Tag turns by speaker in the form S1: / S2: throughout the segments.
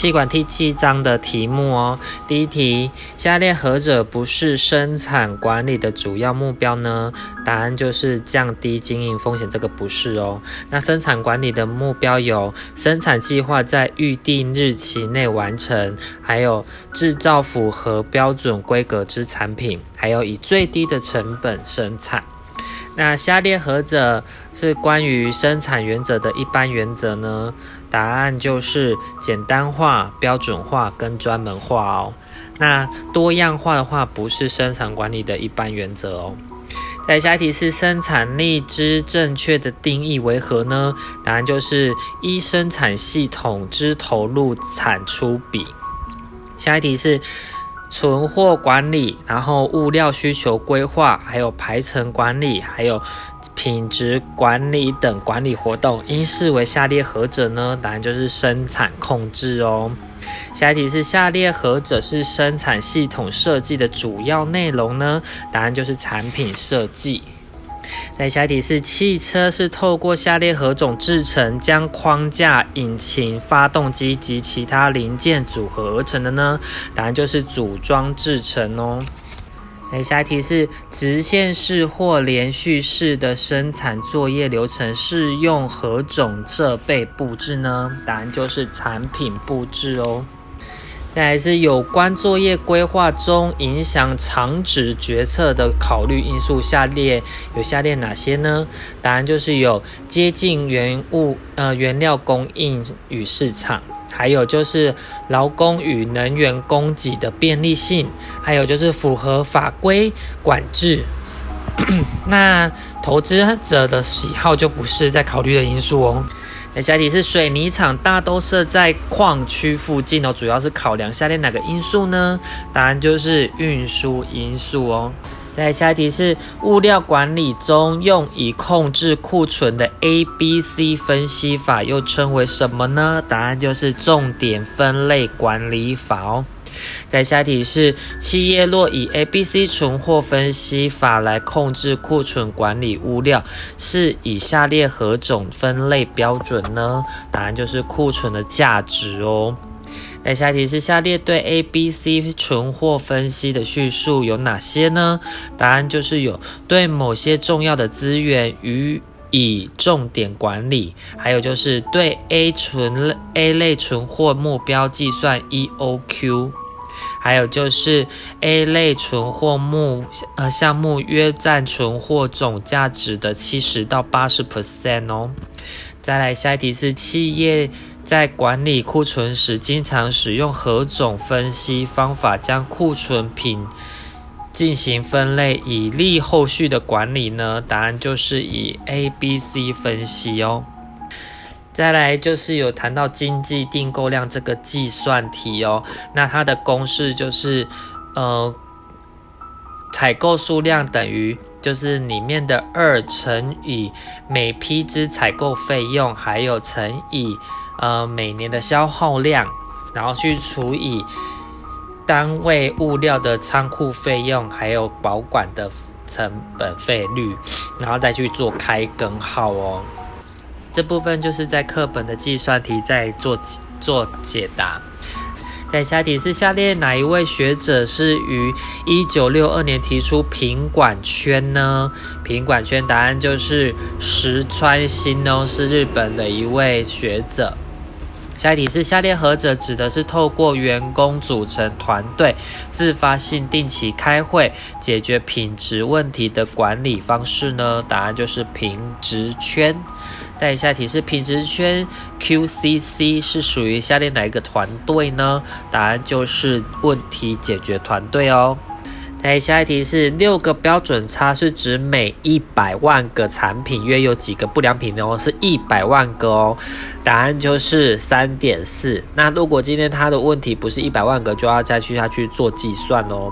S1: 气管第七章的题目哦。第一题，下列何者不是生产管理的主要目标呢？答案就是降低经营风险，这个不是哦。那生产管理的目标有生产计划在预定日期内完成，还有制造符合标准规格之产品，还有以最低的成本生产。那下列何者是关于生产原则的一般原则呢？答案就是简单化、标准化跟专门化哦。那多样化的话，不是生产管理的一般原则哦。在下一题是生产力之正确的定义为何呢？答案就是一生产系统之投入产出比。下一题是。存货管理，然后物料需求规划，还有排程管理，还有品质管理等管理活动，应视为下列何者呢？答案就是生产控制哦。下一题是下列何者是生产系统设计的主要内容呢？答案就是产品设计。在下题是汽车是透过下列何种制成将框架、引擎、发动机及其他零件组合而成的呢？答案就是组装制成哦。那下题是直线式或连续式的生产作业流程是用何种设备布置呢？答案就是产品布置哦。再来是有关作业规划中影响长址决策的考虑因素，下列有下列哪些呢？答案就是有接近原物呃原料供应与市场，还有就是劳工与能源供给的便利性，还有就是符合法规管制。那投资者的喜好就不是在考虑的因素哦。那下题是水泥厂大都设在矿区附近哦，主要是考量下列哪个因素呢？答案就是运输因素哦。再下题是物料管理中用以控制库存的 A、B、C 分析法又称为什么呢？答案就是重点分类管理法哦。在下题是企业若以 A、B、C 存货分析法来控制库存管理物料，是以下列何种分类标准呢？答案就是库存的价值哦。在下题是下列对 A、B、C 存货分析的叙述有哪些呢？答案就是有对某些重要的资源予以重点管理，还有就是对 A 存 A 类存货目标计算 EOQ。还有就是 A 类存货目呃项目约占存货总价值的七十到八十 percent 哦。再来下一题是企业在管理库存时，经常使用何种分析方法将库存品进行分类，以利后续的管理呢？答案就是以 A、B、C 分析哦。再来就是有谈到经济订购量这个计算题哦，那它的公式就是，呃，采购数量等于就是里面的二乘以每批之采购费用，还有乘以呃每年的消耗量，然后去除以单位物料的仓库费用，还有保管的成本费率，然后再去做开根号哦。这部分就是在课本的计算题在做做解答。在下题是下列哪一位学者是于一九六二年提出品管圈呢？品管圈答案就是石川新哦，是日本的一位学者。下一题是下列何者指的是透过员工组成团队，自发性定期开会解决品质问题的管理方式呢？答案就是品质圈。再下题是品质圈 QCC 是属于下列哪一个团队呢？答案就是问题解决团队哦。再下一题是六个标准差是指每一百万个产品约有几个不良品哦？是一百万个哦。答案就是三点四。那如果今天他的问题不是一百万个，就要再去下去做计算哦。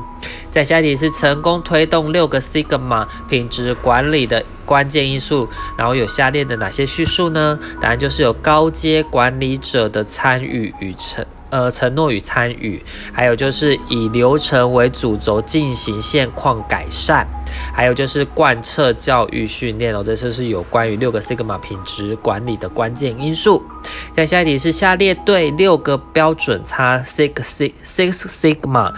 S1: 在下一题是成功推动六个 Sigma 品质管理的关键因素，然后有下列的哪些叙述呢？答案就是有高阶管理者的参与与承呃承诺与参与，还有就是以流程为主轴进行现况改善，还有就是贯彻教育训练哦，这就是有关于六个 Sigma 品质管理的关键因素。在下一题是下列对六个标准差 Six Six Sigma。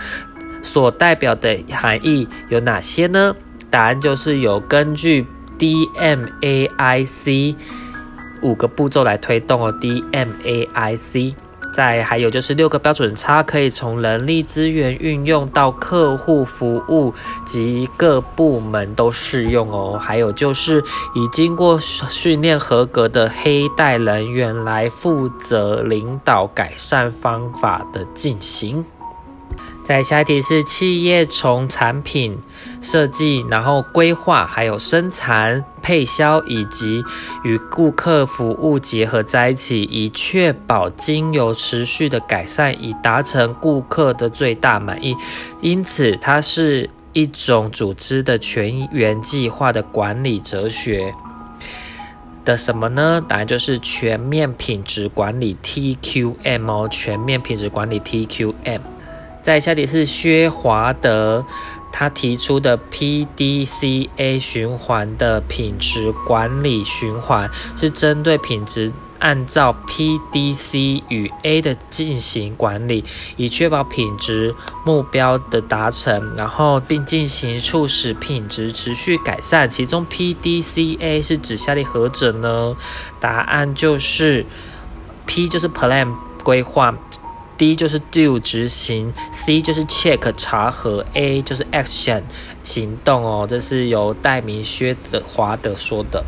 S1: 所代表的含义有哪些呢？答案就是有根据 DMAIC 五个步骤来推动哦，DMAIC。再还有就是六个标准差可以从人力资源运用到客户服务及各部门都适用哦。还有就是已经过训练合格的黑带人员来负责领导改善方法的进行。在下一题是企业从产品设计，然后规划，还有生产、配销以及与顾客服务结合在一起，以确保经由持续的改善，以达成顾客的最大满意。因此，它是一种组织的全员计划的管理哲学的什么呢？答案就是全面品质管理 TQM 哦，全面品质管理 TQM。在下题是薛华德他提出的 PDCA 循环的品质管理循环，是针对品质按照 PDC 与 A 的进行管理，以确保品质目标的达成，然后并进行促使品质持续改善。其中 PDCA 是指下列何者呢？答案就是 P 就是 Plan 规划。D 就是 do 执行，C 就是 check 查核，A 就是 action 行动哦。这是由戴明薛德华德说的。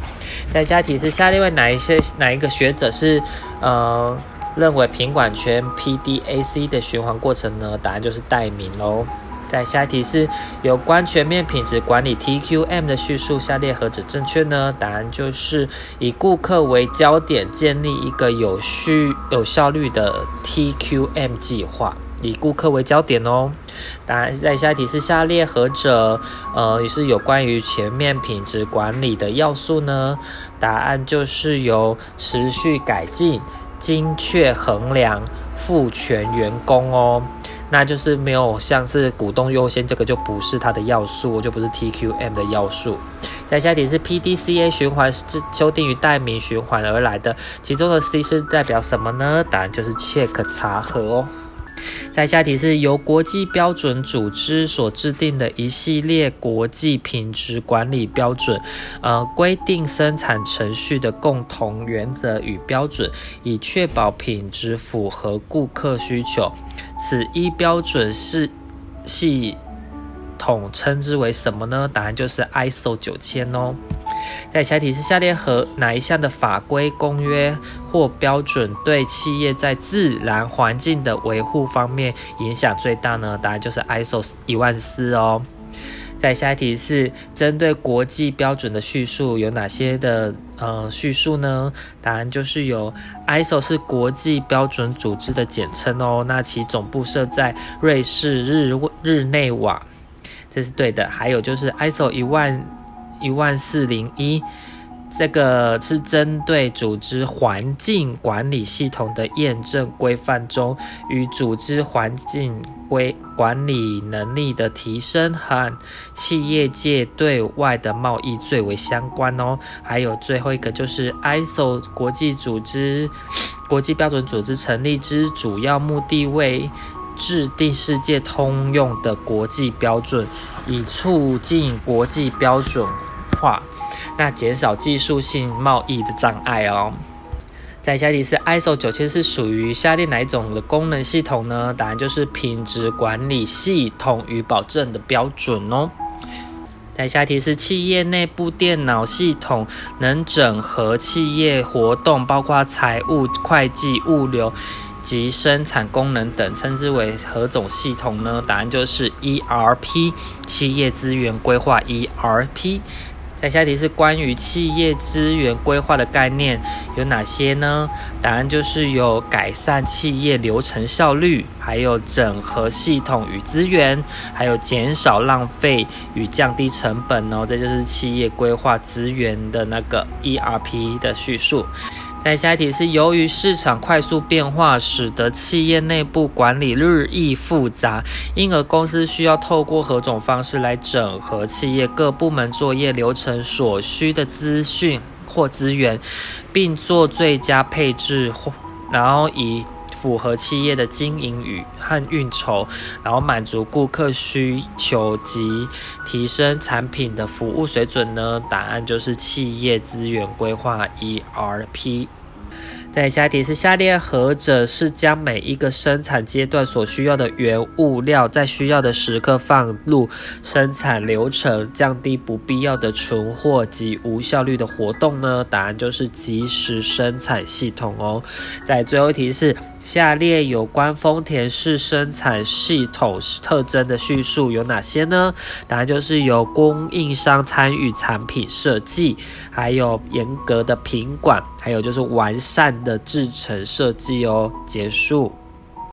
S1: 在下题是下列位哪一些哪一个学者是呃认为品管圈 PDAC 的循环过程呢？答案就是戴明哦。在下一题是有关全面品质管理 TQM 的叙述，下列何者正确呢？答案就是以顾客为焦点，建立一个有序、有效率的 TQM 计划，以顾客为焦点哦。答案在下一题是下列何者呃也是有关于全面品质管理的要素呢？答案就是由持续改进、精确衡量、赋权员工哦。那就是没有像是股东优先，这个就不是它的要素，就不是 TQM 的要素。再下一点是 PDCA 循环是修订于代名循环而来的，其中的 C 是代表什么呢？答案就是 check 查核哦。在下题是由国际标准组织所制定的一系列国际品质管理标准，呃，规定生产程序的共同原则与标准，以确保品质符合顾客需求。此一标准是系统称之为什么呢？答案就是 ISO 九千哦。在下一题是下列和哪一项的法规、公约或标准对企业在自然环境的维护方面影响最大呢？答案就是 ISO 一万四哦。在下一题是针对国际标准的叙述有哪些的呃叙述呢？答案就是有 ISO 是国际标准组织的简称哦。那其总部设在瑞士日日内瓦，这是对的。还有就是 ISO 一万。一万四零一，这个是针对组织环境管理系统的验证规范中，与组织环境规管理能力的提升和企业界对外的贸易最为相关哦。还有最后一个就是 ISO 国际组织、国际标准组织成立之主要目的为制定世界通用的国际标准，以促进国际标准。化，那减少技术性贸易的障碍哦。在下题是 ISO 九千是属于下列哪一种的功能系统呢？答案就是品质管理系统与保证的标准哦。在下题是企业内部电脑系统能整合企业活动，包括财务、会计、物流及生产功能等，称之为何种系统呢？答案就是 ERP，企业资源规划 ERP。在下一题是关于企业资源规划的概念有哪些呢？答案就是有改善企业流程效率，还有整合系统与资源，还有减少浪费与降低成本哦。这就是企业规划资源的那个 ERP 的叙述。在下一题是，由于市场快速变化，使得企业内部管理日益复杂，因而公司需要透过何种方式来整合企业各部门作业流程所需的资讯或资源，并做最佳配置，然后以。符合企业的经营与和运筹，然后满足顾客需求及提升产品的服务水准呢？答案就是企业资源规划 ERP。在下一题是下列何者是将每一个生产阶段所需要的原物料在需要的时刻放入生产流程，降低不必要的存货及无效率的活动呢？答案就是即时生产系统哦。在最后一题是。下列有关丰田式生产系统特征的叙述有哪些呢？答案就是由供应商参与产品设计，还有严格的品管，还有就是完善的制程设计哦。结束。